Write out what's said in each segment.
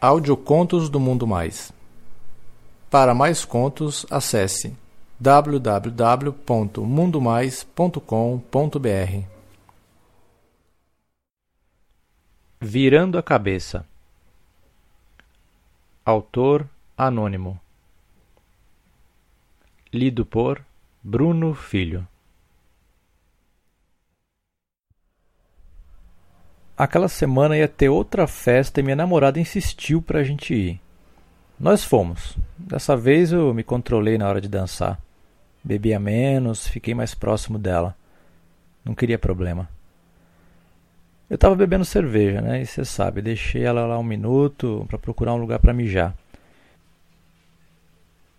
Audiocontos do Mundo Mais. Para mais contos, acesse www.mundomais.com.br. Virando a cabeça. Autor anônimo. Lido por Bruno Filho. Aquela semana ia ter outra festa e minha namorada insistiu pra gente ir. Nós fomos. Dessa vez eu me controlei na hora de dançar. Bebia menos, fiquei mais próximo dela. Não queria problema. Eu tava bebendo cerveja, né? E você sabe, deixei ela lá um minuto para procurar um lugar para mijar.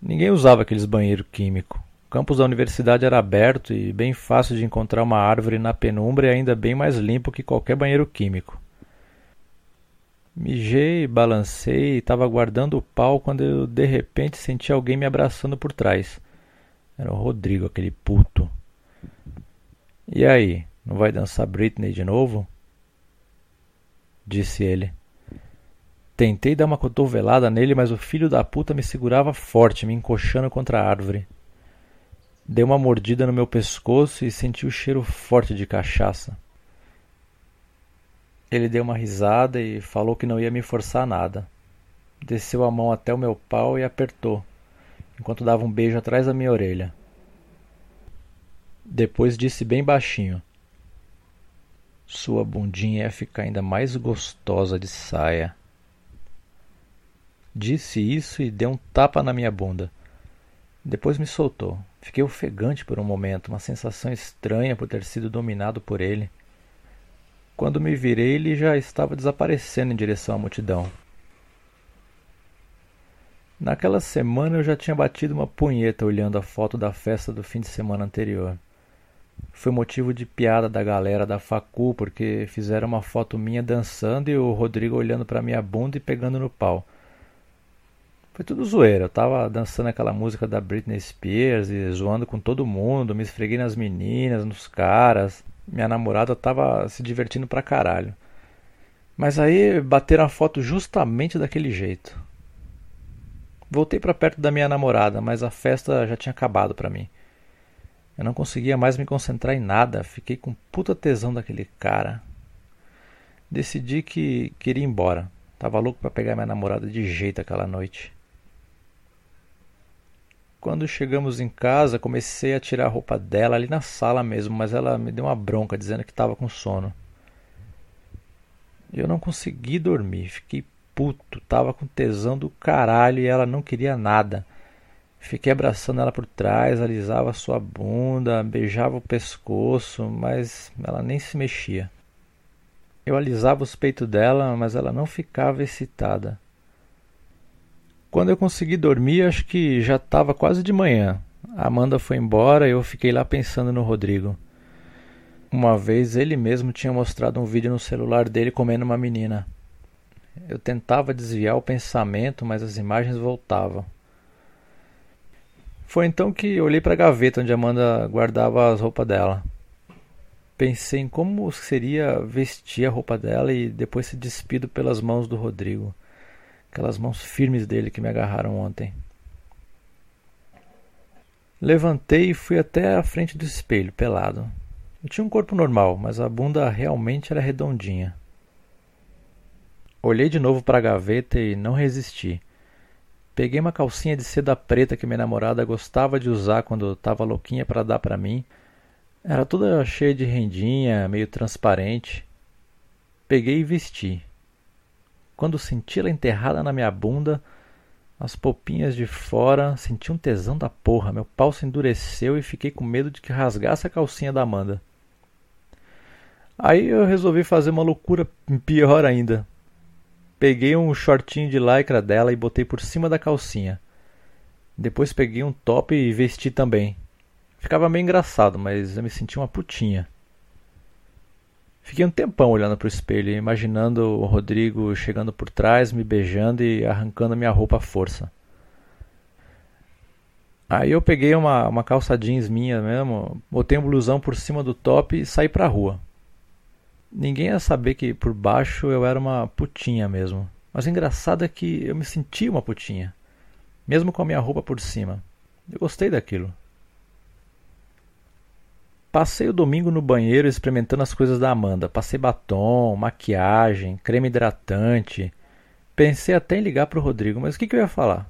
Ninguém usava aqueles banheiros químicos. Campus da universidade era aberto e bem fácil de encontrar uma árvore na penumbra e ainda bem mais limpo que qualquer banheiro químico. Mijei, balancei e estava guardando o pau quando eu de repente senti alguém me abraçando por trás. Era o Rodrigo, aquele puto. E aí, não vai dançar Britney de novo? Disse ele. Tentei dar uma cotovelada nele, mas o filho da puta me segurava forte, me encoxando contra a árvore. Dei uma mordida no meu pescoço e senti o cheiro forte de cachaça. Ele deu uma risada e falou que não ia me forçar nada. Desceu a mão até o meu pau e apertou, enquanto dava um beijo atrás da minha orelha. Depois disse bem baixinho: Sua bundinha ia ficar ainda mais gostosa de saia. Disse isso e deu um tapa na minha bunda. Depois me soltou. Fiquei ofegante por um momento, uma sensação estranha por ter sido dominado por ele. Quando me virei, ele já estava desaparecendo em direção à multidão. Naquela semana eu já tinha batido uma punheta olhando a foto da festa do fim de semana anterior. Foi motivo de piada da galera da facu porque fizeram uma foto minha dançando e o Rodrigo olhando para minha bunda e pegando no pau. Foi tudo zoeira. Eu tava dançando aquela música da Britney Spears e zoando com todo mundo, me esfreguei nas meninas, nos caras. Minha namorada tava se divertindo pra caralho. Mas aí bateram a foto justamente daquele jeito. Voltei para perto da minha namorada, mas a festa já tinha acabado para mim. Eu não conseguia mais me concentrar em nada, fiquei com puta tesão daquele cara. Decidi que queria ir embora. Tava louco para pegar minha namorada de jeito aquela noite. Quando chegamos em casa, comecei a tirar a roupa dela ali na sala mesmo, mas ela me deu uma bronca dizendo que estava com sono. Eu não consegui dormir, fiquei puto, tava com tesão do caralho e ela não queria nada. Fiquei abraçando ela por trás, alisava sua bunda, beijava o pescoço, mas ela nem se mexia. Eu alisava os peitos dela, mas ela não ficava excitada. Quando eu consegui dormir, acho que já estava quase de manhã. A Amanda foi embora e eu fiquei lá pensando no Rodrigo. Uma vez ele mesmo tinha mostrado um vídeo no celular dele comendo uma menina. Eu tentava desviar o pensamento, mas as imagens voltavam. Foi então que olhei para a gaveta onde Amanda guardava as roupas dela. Pensei em como seria vestir a roupa dela e depois se despido pelas mãos do Rodrigo. Aquelas mãos firmes dele que me agarraram ontem. Levantei e fui até a frente do espelho, pelado. Eu tinha um corpo normal, mas a bunda realmente era redondinha. Olhei de novo para a gaveta e não resisti. Peguei uma calcinha de seda preta que minha namorada gostava de usar quando estava louquinha para dar para mim. Era toda cheia de rendinha, meio transparente. Peguei e vesti. Quando senti ela enterrada na minha bunda, as polpinhas de fora, senti um tesão da porra. Meu pau se endureceu e fiquei com medo de que rasgasse a calcinha da Amanda. Aí eu resolvi fazer uma loucura pior ainda. Peguei um shortinho de lycra dela e botei por cima da calcinha. Depois peguei um top e vesti também. Ficava meio engraçado, mas eu me senti uma putinha. Fiquei um tempão olhando para o espelho, imaginando o Rodrigo chegando por trás, me beijando e arrancando a minha roupa à força. Aí eu peguei uma, uma calça jeans minha mesmo, botei um blusão por cima do top e saí pra rua. Ninguém ia saber que por baixo eu era uma putinha mesmo. Mas o engraçado é que eu me sentia uma putinha, mesmo com a minha roupa por cima. Eu gostei daquilo. Passei o domingo no banheiro experimentando as coisas da Amanda. Passei batom, maquiagem, creme hidratante. Pensei até em ligar para o Rodrigo, mas o que, que eu ia falar?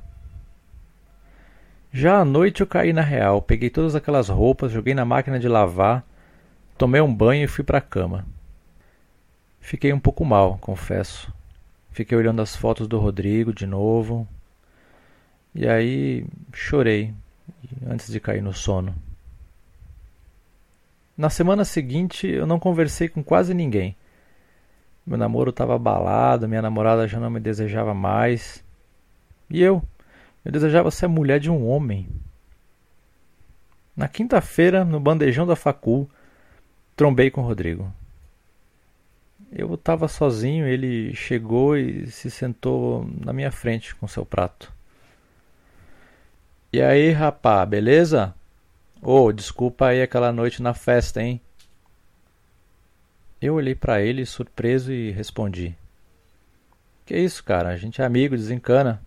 Já à noite eu caí na real, peguei todas aquelas roupas, joguei na máquina de lavar, tomei um banho e fui para a cama. Fiquei um pouco mal, confesso. Fiquei olhando as fotos do Rodrigo de novo. E aí chorei antes de cair no sono. Na semana seguinte, eu não conversei com quase ninguém. Meu namoro estava abalado, minha namorada já não me desejava mais. E eu? Eu desejava ser a mulher de um homem. Na quinta-feira, no bandejão da facul, trombei com o Rodrigo. Eu estava sozinho, ele chegou e se sentou na minha frente com seu prato. E aí, rapá, beleza? Ô, oh, desculpa aí aquela noite na festa, hein? Eu olhei para ele surpreso e respondi: Que isso, cara? A gente é amigo, desencana.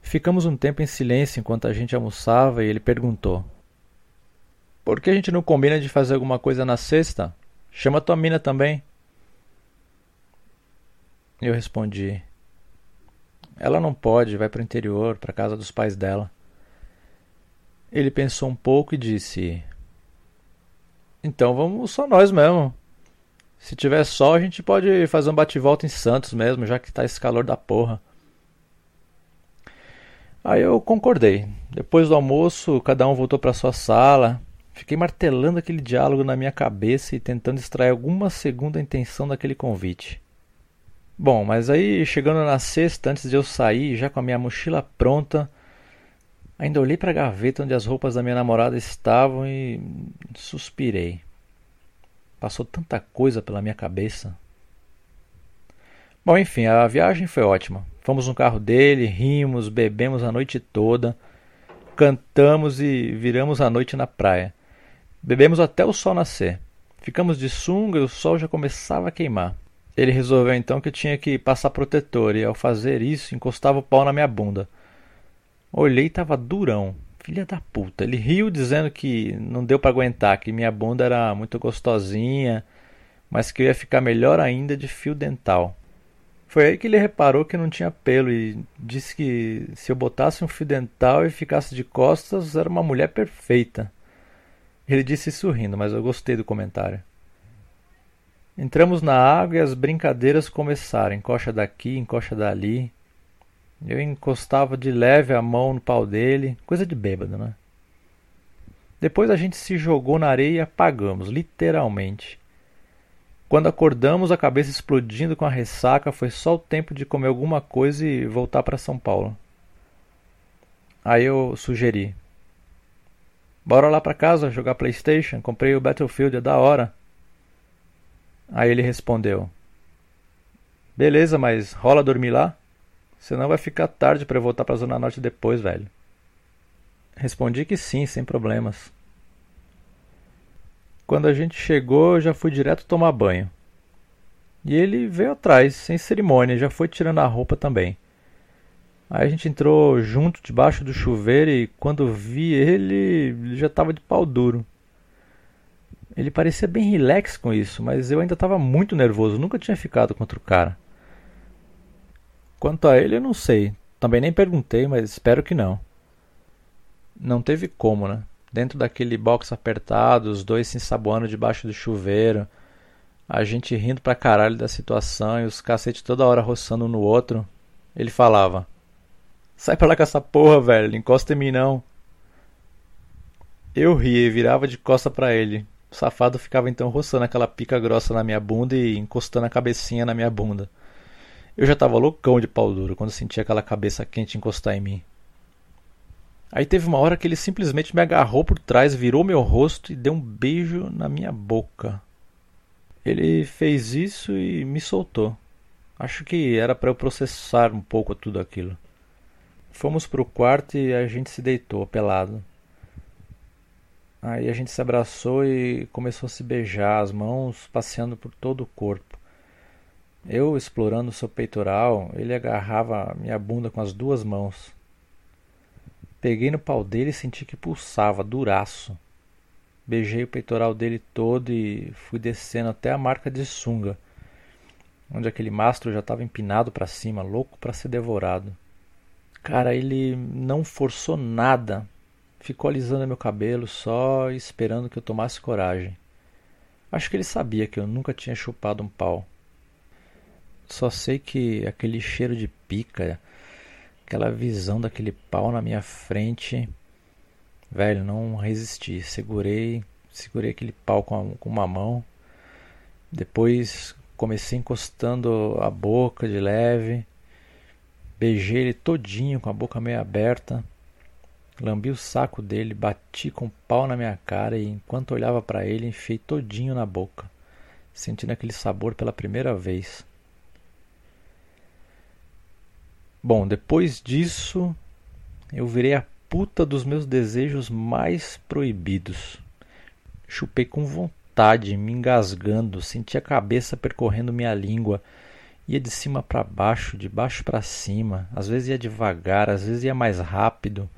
Ficamos um tempo em silêncio enquanto a gente almoçava e ele perguntou: Por que a gente não combina de fazer alguma coisa na sexta? Chama tua mina também. Eu respondi: Ela não pode, vai para o interior, para casa dos pais dela. Ele pensou um pouco e disse: Então vamos só nós mesmo. Se tiver sol, a gente pode fazer um bate-volta em Santos mesmo, já que tá esse calor da porra. Aí eu concordei. Depois do almoço, cada um voltou para sua sala. Fiquei martelando aquele diálogo na minha cabeça e tentando extrair alguma segunda intenção daquele convite. Bom, mas aí chegando na sexta, antes de eu sair, já com a minha mochila pronta, Ainda olhei para a gaveta onde as roupas da minha namorada estavam e suspirei. Passou tanta coisa pela minha cabeça. Bom, enfim, a viagem foi ótima. Fomos no carro dele, rimos, bebemos a noite toda, cantamos e viramos a noite na praia. Bebemos até o sol nascer. Ficamos de sunga e o sol já começava a queimar. Ele resolveu então que eu tinha que passar protetor e, ao fazer isso, encostava o pau na minha bunda. Olhei e tava durão. Filha da puta. Ele riu dizendo que não deu para aguentar, que minha bunda era muito gostosinha, mas que eu ia ficar melhor ainda de fio dental. Foi aí que ele reparou que não tinha pelo e disse que se eu botasse um fio dental e ficasse de costas, era uma mulher perfeita. Ele disse sorrindo, mas eu gostei do comentário. Entramos na água e as brincadeiras começaram. Encoxa daqui, encoxa dali. Eu encostava de leve a mão no pau dele, coisa de bêbado, né? Depois a gente se jogou na areia e apagamos, literalmente. Quando acordamos, a cabeça explodindo com a ressaca, foi só o tempo de comer alguma coisa e voltar para São Paulo. Aí eu sugeri: Bora lá para casa jogar PlayStation? Comprei o Battlefield, é da hora. Aí ele respondeu: Beleza, mas rola dormir lá? Senão vai ficar tarde para eu voltar para a Zona Norte depois, velho. Respondi que sim, sem problemas. Quando a gente chegou, eu já fui direto tomar banho. E ele veio atrás, sem cerimônia, já foi tirando a roupa também. Aí a gente entrou junto debaixo do chuveiro e quando vi ele, ele já estava de pau duro. Ele parecia bem relax com isso, mas eu ainda estava muito nervoso, nunca tinha ficado contra o cara. Quanto a ele, eu não sei. Também nem perguntei, mas espero que não. Não teve como, né? Dentro daquele box apertado, os dois se ensaboando debaixo do chuveiro, a gente rindo pra caralho da situação e os cacetes toda hora roçando um no outro. Ele falava: Sai pra lá com essa porra, velho, encosta em mim não. Eu ria e virava de costa para ele. O safado ficava então roçando aquela pica grossa na minha bunda e encostando a cabecinha na minha bunda. Eu já tava loucão de pau duro quando senti aquela cabeça quente encostar em mim. Aí teve uma hora que ele simplesmente me agarrou por trás, virou meu rosto e deu um beijo na minha boca. Ele fez isso e me soltou. Acho que era para eu processar um pouco tudo aquilo. Fomos pro quarto e a gente se deitou pelado. Aí a gente se abraçou e começou a se beijar, as mãos passeando por todo o corpo. Eu explorando seu peitoral, ele agarrava minha bunda com as duas mãos. Peguei no pau dele e senti que pulsava, duraço. Beijei o peitoral dele todo e fui descendo até a marca de sunga, onde aquele mastro já estava empinado para cima, louco para ser devorado. Cara, ele não forçou nada. Ficou alisando meu cabelo só esperando que eu tomasse coragem. Acho que ele sabia que eu nunca tinha chupado um pau. Só sei que aquele cheiro de pica, aquela visão daquele pau na minha frente, velho, não resisti. Segurei, segurei aquele pau com, a, com uma mão. Depois comecei encostando a boca de leve Beijei ele todinho com a boca meio aberta. Lambi o saco dele, bati com o pau na minha cara e enquanto olhava para ele, enfiei todinho na boca, sentindo aquele sabor pela primeira vez. Bom, depois disso, eu virei a puta dos meus desejos mais proibidos. Chupei com vontade, me engasgando, senti a cabeça percorrendo minha língua Ia de cima para baixo, de baixo para cima, às vezes ia devagar, às vezes ia mais rápido.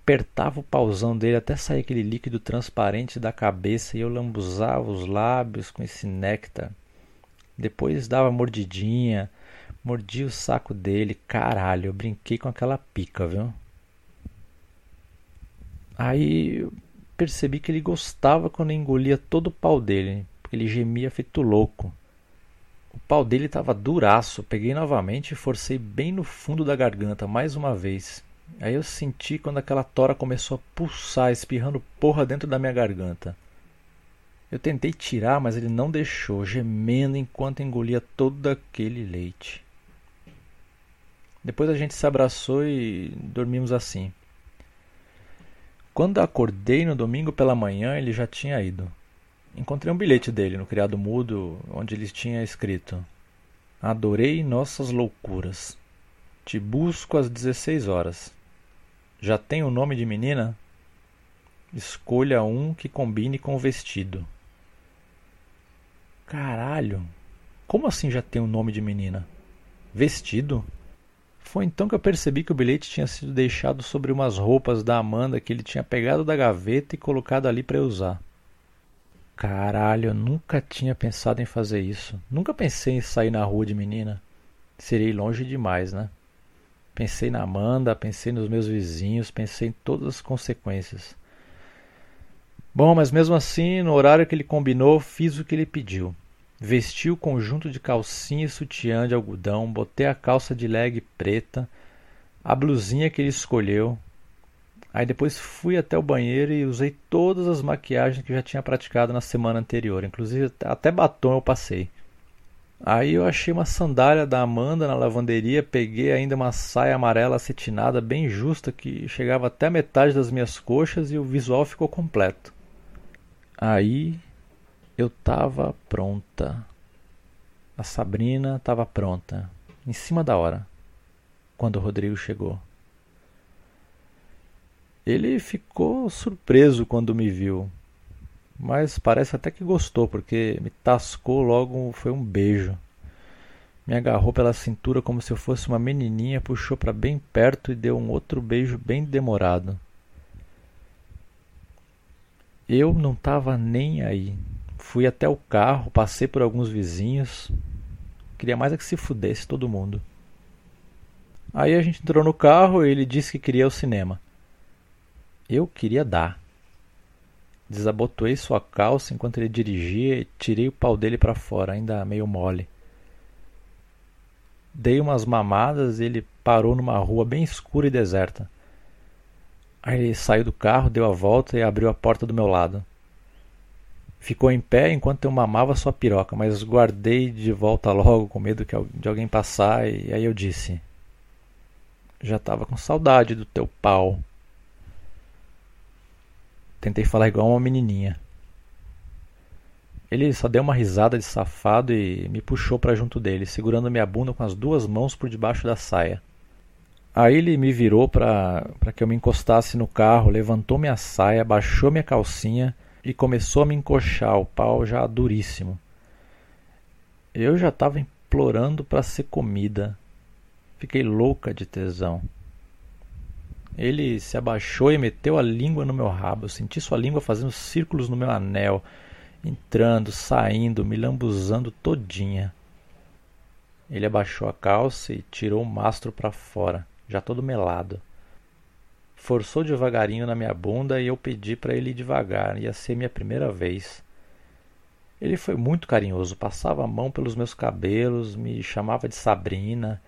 Apertava o pauzão dele até sair aquele líquido transparente da cabeça e eu lambuzava os lábios com esse néctar. Depois dava mordidinha, mordia o saco dele. Caralho, eu brinquei com aquela pica, viu? Aí eu percebi que ele gostava quando eu engolia todo o pau dele, porque ele gemia feito louco. O pau dele estava duraço. Peguei novamente e forcei bem no fundo da garganta mais uma vez. Aí eu senti quando aquela tora começou a pulsar, espirrando porra dentro da minha garganta. Eu tentei tirar, mas ele não deixou, gemendo enquanto engolia todo aquele leite. Depois a gente se abraçou e dormimos assim. Quando acordei no domingo pela manhã, ele já tinha ido. Encontrei um bilhete dele no criado mudo, onde ele tinha escrito: Adorei nossas loucuras. Te busco às 16 horas. Já tem o nome de menina? Escolha um que combine com o vestido. Caralho! Como assim já tem o nome de menina? Vestido? Foi então que eu percebi que o bilhete tinha sido deixado sobre umas roupas da Amanda que ele tinha pegado da gaveta e colocado ali para usar. Caralho, eu nunca tinha pensado em fazer isso. Nunca pensei em sair na rua de menina. Serei longe demais, né? Pensei na Amanda, pensei nos meus vizinhos, pensei em todas as consequências. Bom, mas mesmo assim, no horário que ele combinou, fiz o que ele pediu. Vesti o conjunto de calcinha e sutiã de algodão, botei a calça de leg preta, a blusinha que ele escolheu, Aí depois fui até o banheiro e usei todas as maquiagens que já tinha praticado na semana anterior, inclusive até batom eu passei. Aí eu achei uma sandália da Amanda na lavanderia, peguei ainda uma saia amarela acetinada bem justa que chegava até a metade das minhas coxas e o visual ficou completo. Aí eu tava pronta. A Sabrina tava pronta, em cima da hora, quando o Rodrigo chegou. Ele ficou surpreso quando me viu, mas parece até que gostou, porque me tascou logo, foi um beijo. Me agarrou pela cintura como se eu fosse uma menininha, puxou para bem perto e deu um outro beijo bem demorado. Eu não estava nem aí. Fui até o carro, passei por alguns vizinhos. Queria mais é que se fudesse todo mundo. Aí a gente entrou no carro e ele disse que queria ao cinema. Eu queria dar. Desabotoei sua calça enquanto ele dirigia e tirei o pau dele para fora, ainda meio mole. Dei umas mamadas e ele parou numa rua bem escura e deserta. Aí ele saiu do carro, deu a volta e abriu a porta do meu lado. Ficou em pé enquanto eu mamava sua piroca, mas guardei de volta logo com medo de alguém passar e aí eu disse: Já estava com saudade do teu pau. Tentei falar igual uma menininha. Ele só deu uma risada de safado e me puxou para junto dele, segurando minha bunda com as duas mãos por debaixo da saia. Aí ele me virou para que eu me encostasse no carro, levantou minha saia, baixou minha calcinha e começou a me encoxar, o pau já duríssimo. Eu já estava implorando para ser comida. Fiquei louca de tesão. Ele se abaixou e meteu a língua no meu rabo. Eu senti sua língua fazendo círculos no meu anel, entrando, saindo, me lambuzando todinha. Ele abaixou a calça e tirou o mastro para fora, já todo melado. Forçou devagarinho na minha bunda e eu pedi para ele ir devagar, ia ser minha primeira vez. Ele foi muito carinhoso, passava a mão pelos meus cabelos, me chamava de Sabrina,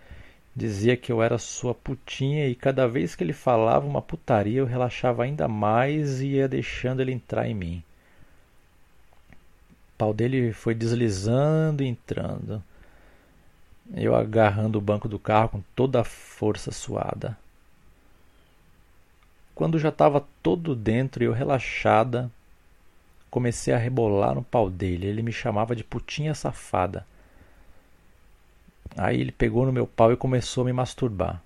dizia que eu era sua putinha e cada vez que ele falava uma putaria eu relaxava ainda mais e ia deixando ele entrar em mim. O pau dele foi deslizando e entrando. Eu agarrando o banco do carro com toda a força suada. Quando já estava todo dentro e eu relaxada, Comecei a rebolar no pau dele. Ele me chamava de putinha safada. Aí ele pegou no meu pau e começou a me masturbar.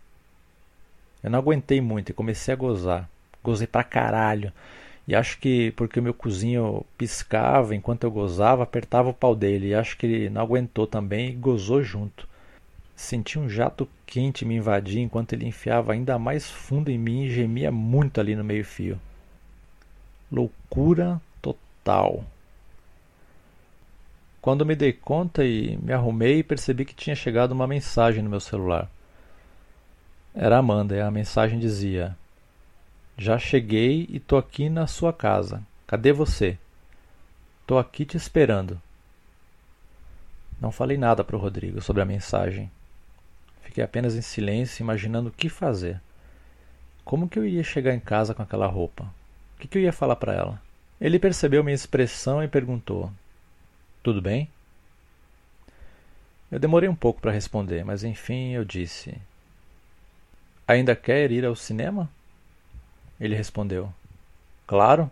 Eu não aguentei muito e comecei a gozar. Gozei pra caralho. E acho que porque o meu cozinho piscava enquanto eu gozava, apertava o pau dele. E acho que ele não aguentou também e gozou junto. Senti um jato quente me invadir enquanto ele enfiava ainda mais fundo em mim e gemia muito ali no meio-fio. Loucura tal. Quando me dei conta e me arrumei, percebi que tinha chegado uma mensagem no meu celular. Era Amanda e a mensagem dizia: Já cheguei e tô aqui na sua casa. Cadê você? Tô aqui te esperando. Não falei nada para o Rodrigo sobre a mensagem. Fiquei apenas em silêncio, imaginando o que fazer. Como que eu iria chegar em casa com aquela roupa? O que, que eu ia falar para ela? Ele percebeu minha expressão e perguntou: Tudo bem? Eu demorei um pouco para responder, mas enfim eu disse: Ainda quer ir ao cinema? Ele respondeu: Claro.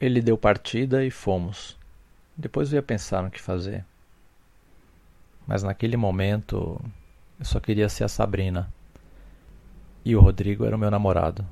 Ele deu partida e fomos. Depois eu ia pensar no que fazer. Mas naquele momento eu só queria ser a Sabrina. E o Rodrigo era o meu namorado.